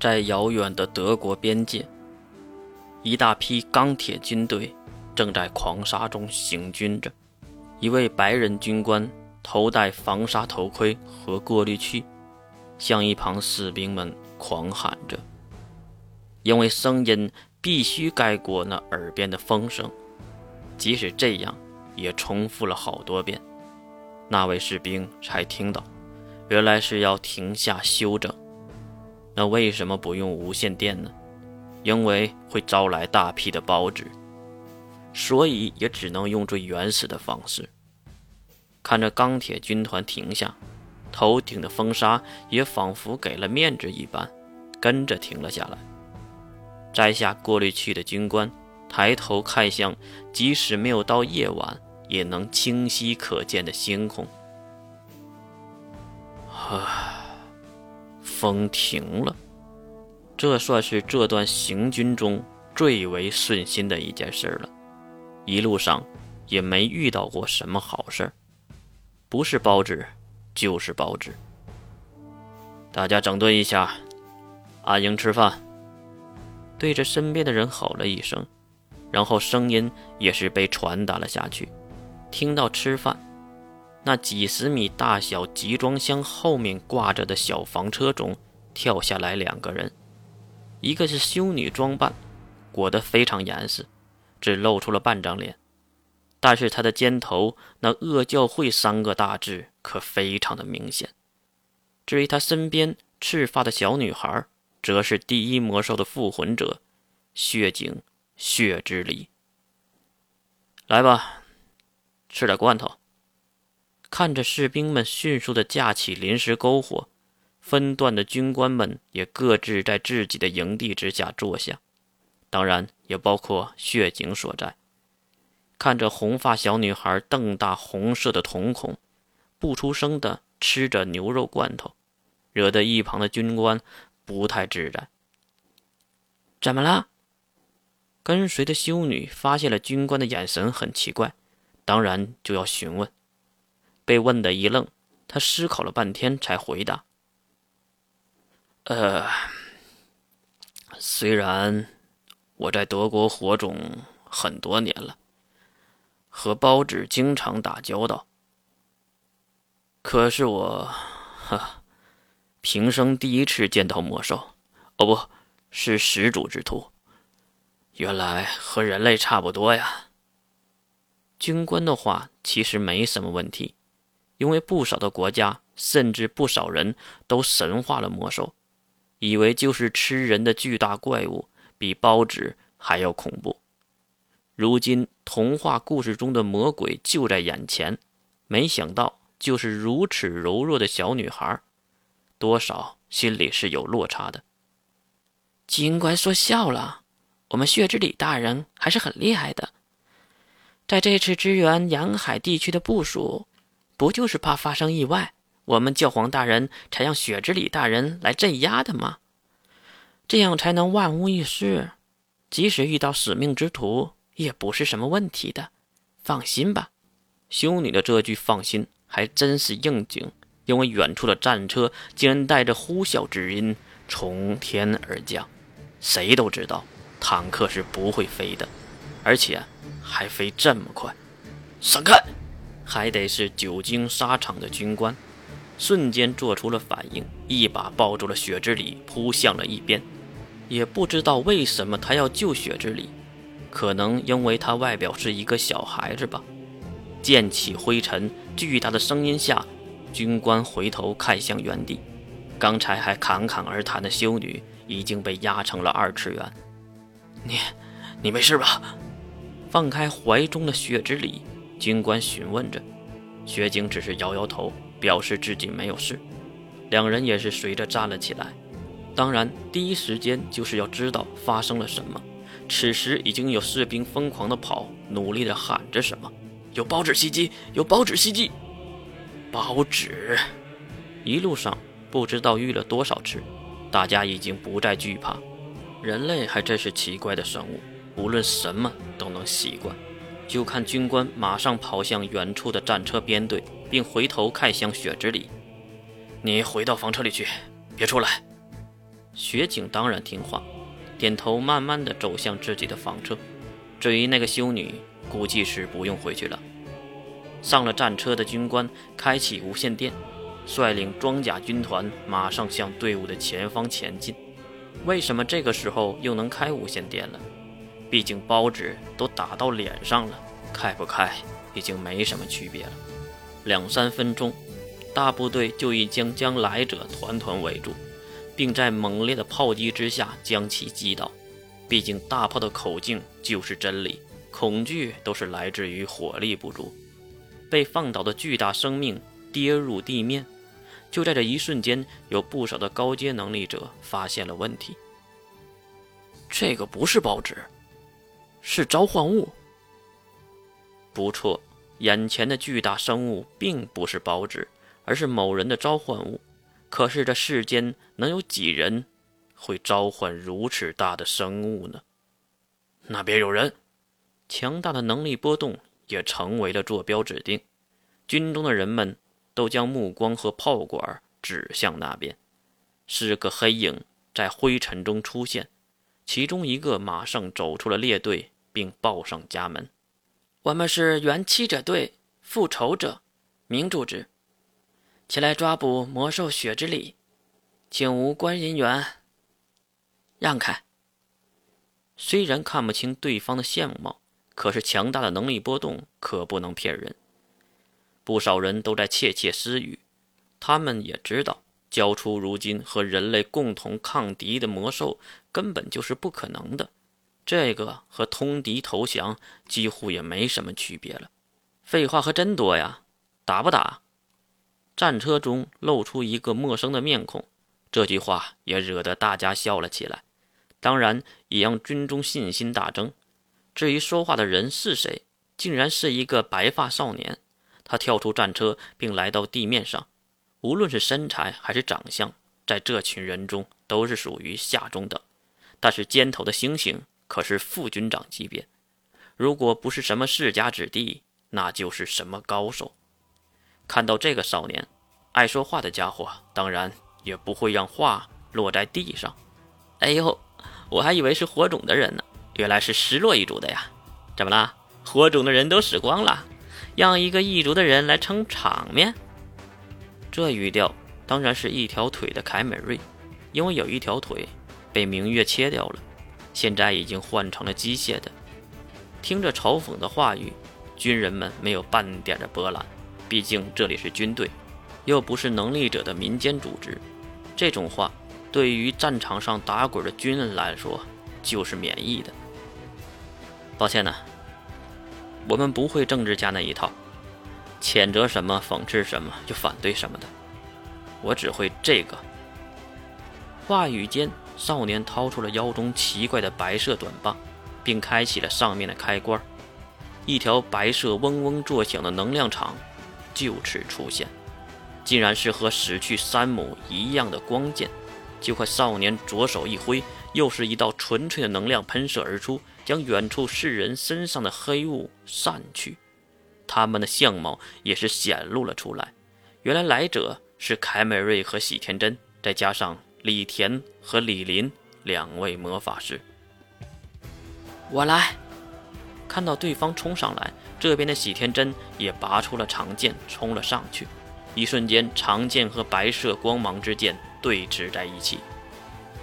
在遥远的德国边界，一大批钢铁军队正在狂沙中行军着。一位白人军官头戴防沙头盔和过滤器，向一旁士兵们狂喊着，因为声音必须盖过那耳边的风声。即使这样，也重复了好多遍，那位士兵才听到，原来是要停下休整。那为什么不用无线电呢？因为会招来大批的报纸，所以也只能用最原始的方式。看着钢铁军团停下，头顶的风沙也仿佛给了面子一般，跟着停了下来。摘下过滤器的军官抬头看向，即使没有到夜晚，也能清晰可见的星空。啊。风停了，这算是这段行军中最为顺心的一件事了。一路上也没遇到过什么好事不是包纸，就是包纸。大家整顿一下，安营吃饭。对着身边的人吼了一声，然后声音也是被传达了下去。听到吃饭。那几十米大小集装箱后面挂着的小房车中跳下来两个人，一个是修女装扮，裹得非常严实，只露出了半张脸，但是他的肩头那“恶教会”三个大字可非常的明显。至于他身边赤发的小女孩，则是第一魔兽的复魂者，血井血之离。来吧，吃点罐头。看着士兵们迅速地架起临时篝火，分段的军官们也各自在自己的营地之下坐下，当然也包括血井所在。看着红发小女孩瞪大红色的瞳孔，不出声地吃着牛肉罐头，惹得一旁的军官不太自在。怎么了？跟随的修女发现了军官的眼神很奇怪，当然就要询问。被问的一愣，他思考了半天才回答：“呃，虽然我在德国火种很多年了，和包纸经常打交道，可是我，哈，平生第一次见到魔兽，哦，不是始祖之徒，原来和人类差不多呀。”军官的话其实没什么问题。因为不少的国家，甚至不少人都神化了魔兽，以为就是吃人的巨大怪物，比包子还要恐怖。如今童话故事中的魔鬼就在眼前，没想到就是如此柔弱的小女孩，多少心里是有落差的。军官说笑了，我们血之里大人还是很厉害的，在这次支援沿海地区的部署。不就是怕发生意外，我们教皇大人才让雪之里大人来镇压的吗？这样才能万无一失，即使遇到使命之徒，也不是什么问题的。放心吧。修女的这句“放心”还真是应景，因为远处的战车竟然带着呼啸之音从天而降。谁都知道，坦克是不会飞的，而且还飞这么快。闪开！还得是久经沙场的军官，瞬间做出了反应，一把抱住了雪之里，扑向了一边。也不知道为什么他要救雪之里，可能因为他外表是一个小孩子吧。溅起灰尘，巨大的声音下，军官回头看向原地，刚才还侃侃而谈的修女已经被压成了二次元。你，你没事吧？放开怀中的雪之里。军官询问着，薛景只是摇摇头，表示自己没有事。两人也是随着站了起来。当然，第一时间就是要知道发生了什么。此时已经有士兵疯狂的跑，努力的喊着什么：“有包纸袭击！有包纸袭击！包纸！”一路上不知道遇了多少次，大家已经不再惧怕。人类还真是奇怪的生物，无论什么都能习惯。就看军官马上跑向远处的战车编队，并回头看向雪之里：“你回到房车里去，别出来。”雪景当然听话，点头，慢慢的走向自己的房车。至于那个修女，估计是不用回去了。上了战车的军官开启无线电，率领装甲军团马上向队伍的前方前进。为什么这个时候又能开无线电了？毕竟包纸都打到脸上了，开不开已经没什么区别了。两三分钟，大部队就已经将来者团团围住，并在猛烈的炮击之下将其击倒。毕竟大炮的口径就是真理，恐惧都是来自于火力不足。被放倒的巨大生命跌入地面，就在这一瞬间，有不少的高阶能力者发现了问题。这个不是报纸，是召唤物。不错，眼前的巨大生物并不是报纸，而是某人的召唤物。可是这世间能有几人会召唤如此大的生物呢？那边有人，强大的能力波动。也成为了坐标指定，军中的人们都将目光和炮管指向那边。是个黑影在灰尘中出现，其中一个马上走出了列队，并报上家门：“我们是元七者队，复仇者，明主之，前来抓捕魔兽血之礼，请无关人员让开。”虽然看不清对方的相貌。可是强大的能力波动可不能骗人，不少人都在窃窃私语。他们也知道，交出如今和人类共同抗敌的魔兽根本就是不可能的。这个和通敌投降几乎也没什么区别了。废话可真多呀！打不打？战车中露出一个陌生的面孔，这句话也惹得大家笑了起来，当然也让军中信心大增。至于说话的人是谁，竟然是一个白发少年。他跳出战车，并来到地面上。无论是身材还是长相，在这群人中都是属于下中等。但是肩头的星星可是副军长级别，如果不是什么世家子弟，那就是什么高手。看到这个少年，爱说话的家伙当然也不会让话落在地上。哎呦，我还以为是火种的人呢。原来是失落一族的呀？怎么了？火种的人都死光了，让一个异族的人来撑场面？这语调当然是一条腿的凯美瑞，因为有一条腿被明月切掉了，现在已经换成了机械的。听着嘲讽的话语，军人们没有半点的波澜，毕竟这里是军队，又不是能力者的民间组织。这种话对于战场上打滚的军人来说就是免疫的。抱歉呢，我们不会政治家那一套，谴责什么讽刺什么就反对什么的。我只会这个。话语间，少年掏出了腰中奇怪的白色短棒，并开启了上面的开关，一条白色嗡嗡作响的能量场就此出现，竟然是和死去山姆一样的光剑。就快少年左手一挥，又是一道纯粹的能量喷射而出。将远处世人身上的黑雾散去，他们的相貌也是显露了出来。原来来者是凯美瑞和喜田真，再加上李田和李林两位魔法师。我来，看到对方冲上来，这边的喜天真也拔出了长剑冲了上去。一瞬间，长剑和白色光芒之剑对峙在一起。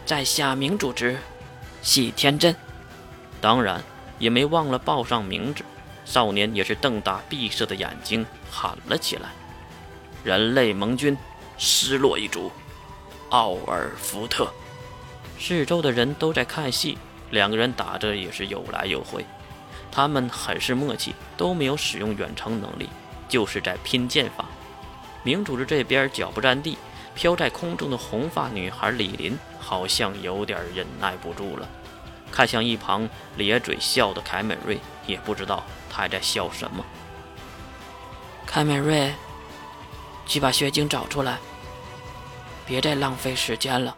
在下明主之喜天真。当然，也没忘了报上名字。少年也是瞪大闭塞的眼睛，喊了起来：“人类盟军，失落一族，奥尔福特。”四周的人都在看戏，两个人打着也是有来有回。他们很是默契，都没有使用远程能力，就是在拼剑法。明主子这边脚不沾地，飘在空中的红发女孩李林好像有点忍耐不住了。看向一旁咧嘴笑的凯美瑞，也不知道他还在笑什么。凯美瑞，去把血晶找出来，别再浪费时间了。